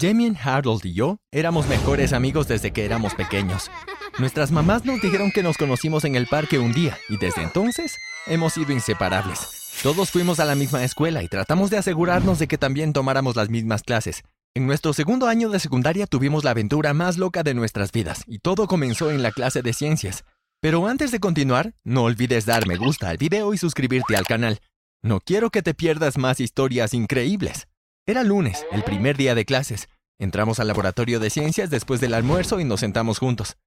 Damien, Harold y yo éramos mejores amigos desde que éramos pequeños. Nuestras mamás nos dijeron que nos conocimos en el parque un día y desde entonces hemos sido inseparables. Todos fuimos a la misma escuela y tratamos de asegurarnos de que también tomáramos las mismas clases. En nuestro segundo año de secundaria tuvimos la aventura más loca de nuestras vidas y todo comenzó en la clase de ciencias. Pero antes de continuar, no olvides dar me gusta al video y suscribirte al canal. No quiero que te pierdas más historias increíbles. Era lunes, el primer día de clases. Entramos al laboratorio de ciencias después del almuerzo y nos sentamos juntos.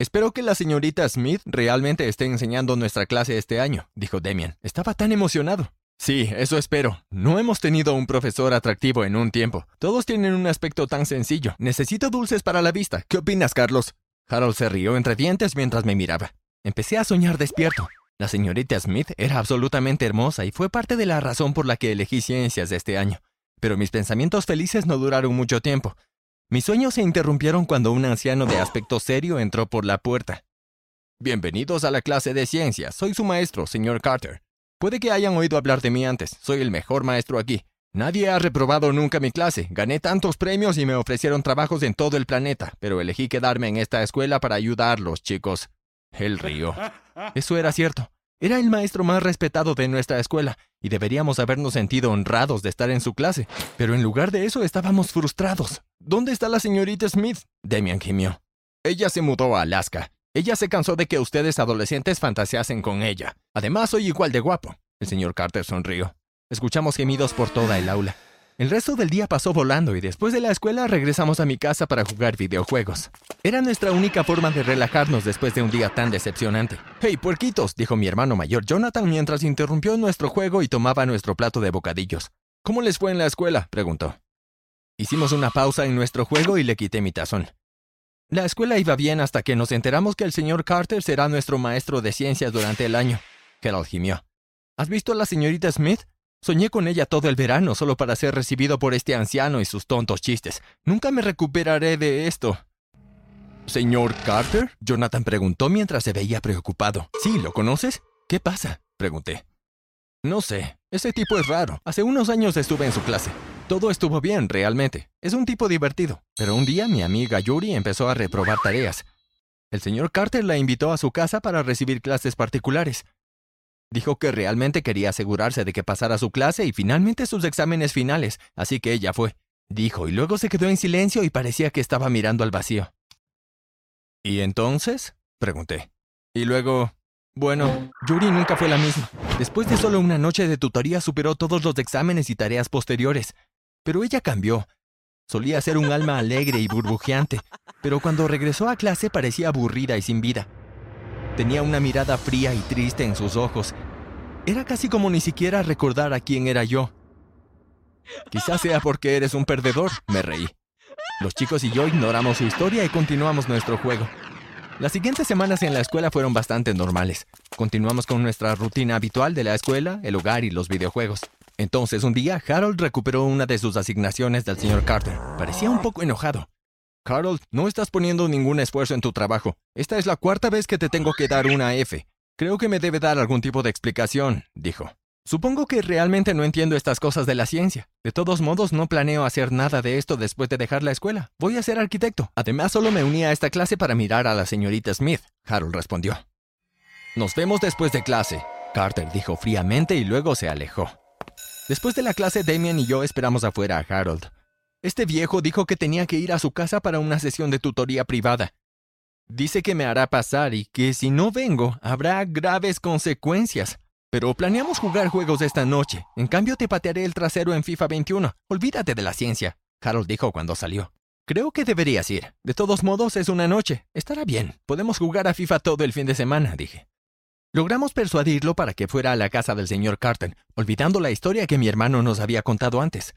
Espero que la señorita Smith realmente esté enseñando nuestra clase este año, dijo Demian. Estaba tan emocionado. Sí, eso espero. No hemos tenido un profesor atractivo en un tiempo. Todos tienen un aspecto tan sencillo. Necesito dulces para la vista. ¿Qué opinas, Carlos? Harold se rió entre dientes mientras me miraba. Empecé a soñar despierto. La señorita Smith era absolutamente hermosa y fue parte de la razón por la que elegí ciencias este año. Pero mis pensamientos felices no duraron mucho tiempo. Mis sueños se interrumpieron cuando un anciano de aspecto serio entró por la puerta. Bienvenidos a la clase de ciencias. Soy su maestro, señor Carter. Puede que hayan oído hablar de mí antes. Soy el mejor maestro aquí. Nadie ha reprobado nunca mi clase. Gané tantos premios y me ofrecieron trabajos en todo el planeta, pero elegí quedarme en esta escuela para ayudarlos, chicos. Él rió. Eso era cierto. Era el maestro más respetado de nuestra escuela, y deberíamos habernos sentido honrados de estar en su clase. Pero en lugar de eso estábamos frustrados. ¿Dónde está la señorita Smith? Demian gimió. Ella se mudó a Alaska. Ella se cansó de que ustedes adolescentes fantaseasen con ella. Además, soy igual de guapo. El señor Carter sonrió. Escuchamos gemidos por toda el aula. El resto del día pasó volando y después de la escuela regresamos a mi casa para jugar videojuegos. Era nuestra única forma de relajarnos después de un día tan decepcionante. Hey, puerquitos, dijo mi hermano mayor Jonathan mientras interrumpió nuestro juego y tomaba nuestro plato de bocadillos. ¿Cómo les fue en la escuela? preguntó. Hicimos una pausa en nuestro juego y le quité mi tazón. La escuela iba bien hasta que nos enteramos que el señor Carter será nuestro maestro de ciencias durante el año. Gerald gimió. ¿Has visto a la señorita Smith? Soñé con ella todo el verano solo para ser recibido por este anciano y sus tontos chistes. Nunca me recuperaré de esto. ¿Señor Carter? Jonathan preguntó mientras se veía preocupado. Sí, ¿lo conoces? ¿Qué pasa? pregunté. No sé, ese tipo es raro. Hace unos años estuve en su clase. Todo estuvo bien, realmente. Es un tipo divertido. Pero un día mi amiga Yuri empezó a reprobar tareas. El señor Carter la invitó a su casa para recibir clases particulares. Dijo que realmente quería asegurarse de que pasara su clase y finalmente sus exámenes finales, así que ella fue. Dijo y luego se quedó en silencio y parecía que estaba mirando al vacío. ¿Y entonces? pregunté. Y luego... Bueno, Yuri nunca fue la misma. Después de solo una noche de tutoría superó todos los exámenes y tareas posteriores. Pero ella cambió. Solía ser un alma alegre y burbujeante, pero cuando regresó a clase parecía aburrida y sin vida. Tenía una mirada fría y triste en sus ojos. Era casi como ni siquiera recordar a quién era yo. Quizás sea porque eres un perdedor, me reí. Los chicos y yo ignoramos su historia y continuamos nuestro juego. Las siguientes semanas en la escuela fueron bastante normales. Continuamos con nuestra rutina habitual de la escuela, el hogar y los videojuegos. Entonces un día Harold recuperó una de sus asignaciones del señor Carter. Parecía un poco enojado. Harold, no estás poniendo ningún esfuerzo en tu trabajo. Esta es la cuarta vez que te tengo que dar una F. Creo que me debe dar algún tipo de explicación, dijo. Supongo que realmente no entiendo estas cosas de la ciencia. De todos modos, no planeo hacer nada de esto después de dejar la escuela. Voy a ser arquitecto. Además, solo me uní a esta clase para mirar a la señorita Smith, Harold respondió. Nos vemos después de clase, Carter dijo fríamente y luego se alejó. Después de la clase, Damien y yo esperamos afuera a Harold. Este viejo dijo que tenía que ir a su casa para una sesión de tutoría privada. Dice que me hará pasar y que si no vengo habrá graves consecuencias. Pero planeamos jugar juegos esta noche. En cambio te patearé el trasero en FIFA 21. Olvídate de la ciencia, Harold dijo cuando salió. Creo que deberías ir. De todos modos, es una noche. Estará bien. Podemos jugar a FIFA todo el fin de semana, dije. Logramos persuadirlo para que fuera a la casa del señor Carter, olvidando la historia que mi hermano nos había contado antes.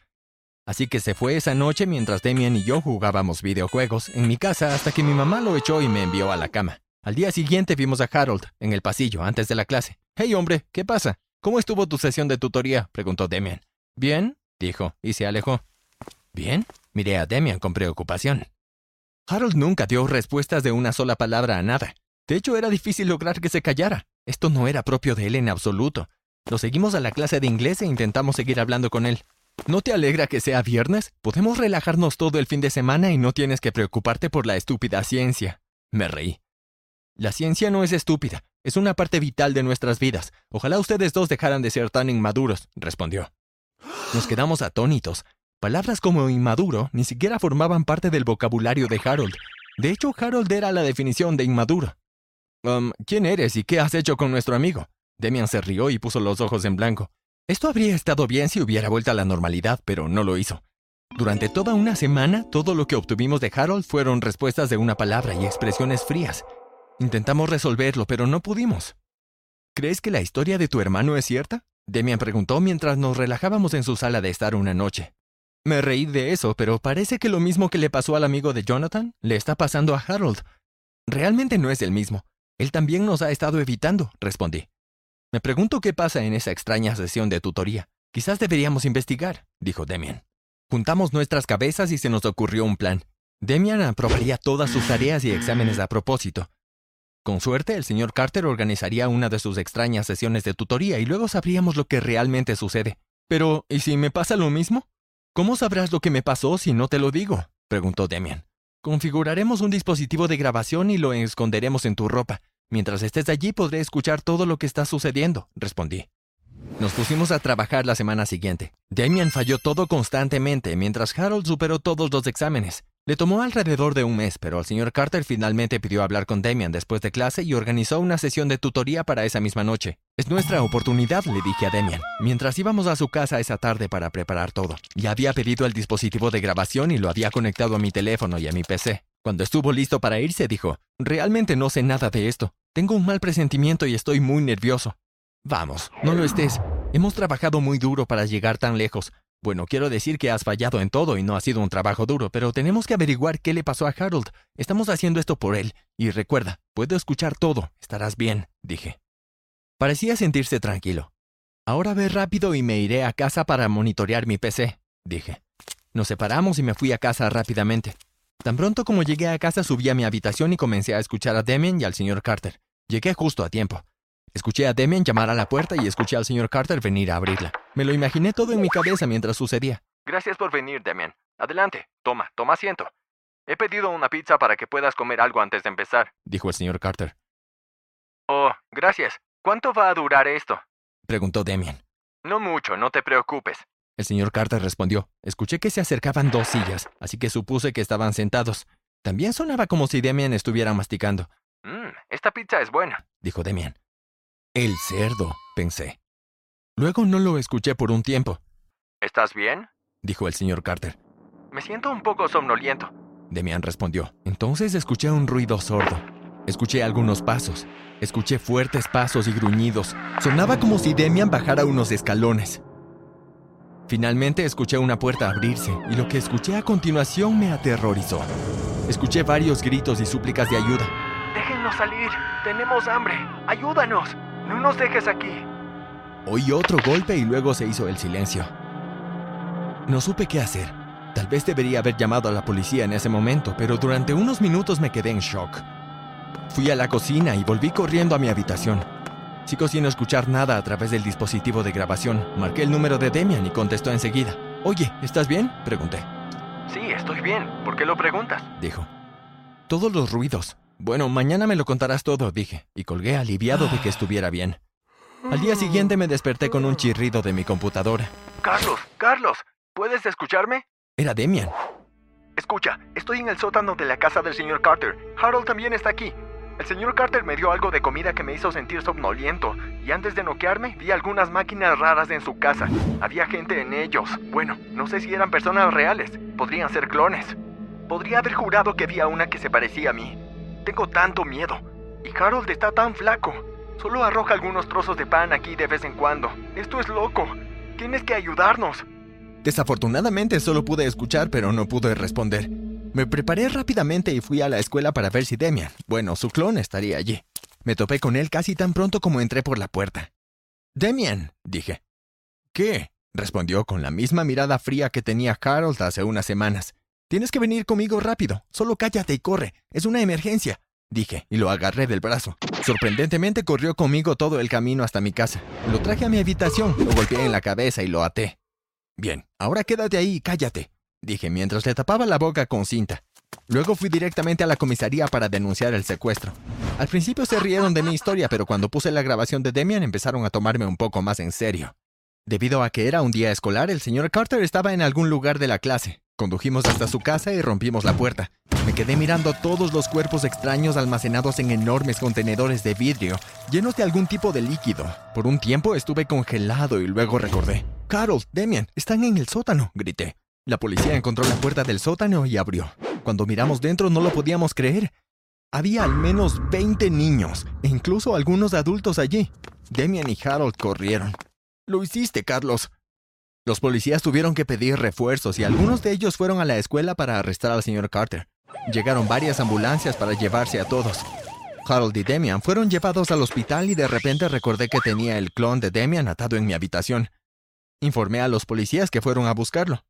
Así que se fue esa noche mientras Demian y yo jugábamos videojuegos en mi casa hasta que mi mamá lo echó y me envió a la cama. Al día siguiente vimos a Harold en el pasillo antes de la clase. Hey hombre, ¿qué pasa? ¿Cómo estuvo tu sesión de tutoría? preguntó Demian. Bien, dijo, y se alejó. ¿Bien? Miré a Demian con preocupación. Harold nunca dio respuestas de una sola palabra a nada. De hecho, era difícil lograr que se callara. Esto no era propio de él en absoluto. Lo seguimos a la clase de inglés e intentamos seguir hablando con él. ¿No te alegra que sea viernes? Podemos relajarnos todo el fin de semana y no tienes que preocuparte por la estúpida ciencia. Me reí. La ciencia no es estúpida, es una parte vital de nuestras vidas. Ojalá ustedes dos dejaran de ser tan inmaduros, respondió. Nos quedamos atónitos. Palabras como inmaduro ni siquiera formaban parte del vocabulario de Harold. De hecho, Harold era la definición de inmaduro. Um, ¿Quién eres y qué has hecho con nuestro amigo? Demian se rió y puso los ojos en blanco. Esto habría estado bien si hubiera vuelto a la normalidad, pero no lo hizo. Durante toda una semana, todo lo que obtuvimos de Harold fueron respuestas de una palabra y expresiones frías. Intentamos resolverlo, pero no pudimos. ¿Crees que la historia de tu hermano es cierta? Demian preguntó mientras nos relajábamos en su sala de estar una noche. Me reí de eso, pero parece que lo mismo que le pasó al amigo de Jonathan le está pasando a Harold. Realmente no es el mismo. Él también nos ha estado evitando, respondí. Me pregunto qué pasa en esa extraña sesión de tutoría. Quizás deberíamos investigar, dijo Demian. Juntamos nuestras cabezas y se nos ocurrió un plan. Demian aprobaría todas sus tareas y exámenes a propósito. Con suerte, el señor Carter organizaría una de sus extrañas sesiones de tutoría y luego sabríamos lo que realmente sucede. Pero, ¿y si me pasa lo mismo? ¿Cómo sabrás lo que me pasó si no te lo digo? preguntó Demian. Configuraremos un dispositivo de grabación y lo esconderemos en tu ropa. Mientras estés allí podré escuchar todo lo que está sucediendo, respondí. Nos pusimos a trabajar la semana siguiente. Damian falló todo constantemente, mientras Harold superó todos los exámenes. Le tomó alrededor de un mes, pero el señor Carter finalmente pidió hablar con Damian después de clase y organizó una sesión de tutoría para esa misma noche. Es nuestra oportunidad, le dije a Damian, mientras íbamos a su casa esa tarde para preparar todo. Ya había pedido el dispositivo de grabación y lo había conectado a mi teléfono y a mi PC. Cuando estuvo listo para irse, dijo, Realmente no sé nada de esto. Tengo un mal presentimiento y estoy muy nervioso. Vamos, no lo estés. Hemos trabajado muy duro para llegar tan lejos. Bueno, quiero decir que has fallado en todo y no ha sido un trabajo duro, pero tenemos que averiguar qué le pasó a Harold. Estamos haciendo esto por él. Y recuerda, puedo escuchar todo. Estarás bien, dije. Parecía sentirse tranquilo. Ahora ve rápido y me iré a casa para monitorear mi PC, dije. Nos separamos y me fui a casa rápidamente. Tan pronto como llegué a casa subí a mi habitación y comencé a escuchar a Demian y al señor Carter. Llegué justo a tiempo. Escuché a Demian llamar a la puerta y escuché al señor Carter venir a abrirla. Me lo imaginé todo en mi cabeza mientras sucedía. Gracias por venir, Demian. Adelante. Toma, toma asiento. He pedido una pizza para que puedas comer algo antes de empezar, dijo el señor Carter. Oh, gracias. ¿Cuánto va a durar esto? preguntó Demian. No mucho, no te preocupes. El señor Carter respondió. Escuché que se acercaban dos sillas, así que supuse que estaban sentados. También sonaba como si Demian estuviera masticando. Mmm, esta pizza es buena, dijo Demian. El cerdo, pensé. Luego no lo escuché por un tiempo. ¿Estás bien? dijo el señor Carter. Me siento un poco somnoliento. Demian respondió. Entonces escuché un ruido sordo. Escuché algunos pasos. Escuché fuertes pasos y gruñidos. Sonaba como si Demian bajara unos escalones. Finalmente escuché una puerta abrirse y lo que escuché a continuación me aterrorizó. Escuché varios gritos y súplicas de ayuda. Déjenos salir, tenemos hambre, ayúdanos, no nos dejes aquí. Oí otro golpe y luego se hizo el silencio. No supe qué hacer. Tal vez debería haber llamado a la policía en ese momento, pero durante unos minutos me quedé en shock. Fui a la cocina y volví corriendo a mi habitación. Sigo sin escuchar nada a través del dispositivo de grabación. Marqué el número de Demian y contestó enseguida. Oye, ¿estás bien? Pregunté. Sí, estoy bien. ¿Por qué lo preguntas? Dijo. Todos los ruidos. Bueno, mañana me lo contarás todo, dije, y colgué aliviado de que estuviera bien. Al día siguiente me desperté con un chirrido de mi computadora. Carlos, Carlos, ¿puedes escucharme? Era Demian. Escucha, estoy en el sótano de la casa del señor Carter. Harold también está aquí. El señor Carter me dio algo de comida que me hizo sentir somnoliento, y antes de noquearme vi algunas máquinas raras en su casa. Había gente en ellos. Bueno, no sé si eran personas reales, podrían ser clones. Podría haber jurado que había una que se parecía a mí. Tengo tanto miedo. Y Harold está tan flaco. Solo arroja algunos trozos de pan aquí de vez en cuando. Esto es loco. Tienes que ayudarnos. Desafortunadamente solo pude escuchar, pero no pude responder. Me preparé rápidamente y fui a la escuela para ver si Demian, bueno, su clon, estaría allí. Me topé con él casi tan pronto como entré por la puerta. Demian, dije. ¿Qué? respondió con la misma mirada fría que tenía Harold hace unas semanas. Tienes que venir conmigo rápido. Solo cállate y corre. Es una emergencia. Dije, y lo agarré del brazo. Sorprendentemente corrió conmigo todo el camino hasta mi casa. Lo traje a mi habitación, lo golpeé en la cabeza y lo até. Bien, ahora quédate ahí y cállate, dije mientras le tapaba la boca con cinta. Luego fui directamente a la comisaría para denunciar el secuestro. Al principio se rieron de mi historia, pero cuando puse la grabación de Demian empezaron a tomarme un poco más en serio. Debido a que era un día escolar, el señor Carter estaba en algún lugar de la clase. Condujimos hasta su casa y rompimos la puerta. Me quedé mirando todos los cuerpos extraños almacenados en enormes contenedores de vidrio, llenos de algún tipo de líquido. Por un tiempo estuve congelado y luego recordé. Carol, Demian, están en el sótano, grité. La policía encontró la puerta del sótano y abrió. Cuando miramos dentro no lo podíamos creer. Había al menos 20 niños, e incluso algunos adultos allí. Demian y Harold corrieron. Lo hiciste, Carlos. Los policías tuvieron que pedir refuerzos y algunos de ellos fueron a la escuela para arrestar al señor Carter. Llegaron varias ambulancias para llevarse a todos. Harold y Demian fueron llevados al hospital y de repente recordé que tenía el clon de Demian atado en mi habitación. Informé a los policías que fueron a buscarlo.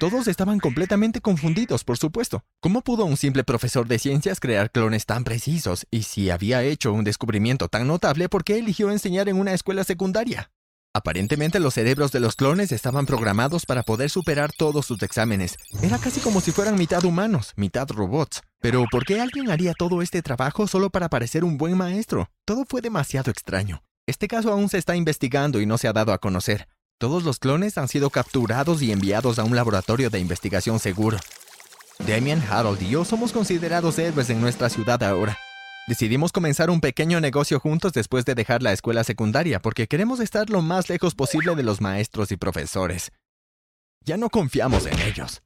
Todos estaban completamente confundidos, por supuesto. ¿Cómo pudo un simple profesor de ciencias crear clones tan precisos? Y si había hecho un descubrimiento tan notable, ¿por qué eligió enseñar en una escuela secundaria? Aparentemente los cerebros de los clones estaban programados para poder superar todos sus exámenes. Era casi como si fueran mitad humanos, mitad robots. Pero ¿por qué alguien haría todo este trabajo solo para parecer un buen maestro? Todo fue demasiado extraño. Este caso aún se está investigando y no se ha dado a conocer. Todos los clones han sido capturados y enviados a un laboratorio de investigación seguro. Damian, Harold y yo somos considerados héroes en nuestra ciudad ahora. Decidimos comenzar un pequeño negocio juntos después de dejar la escuela secundaria porque queremos estar lo más lejos posible de los maestros y profesores. Ya no confiamos en ellos.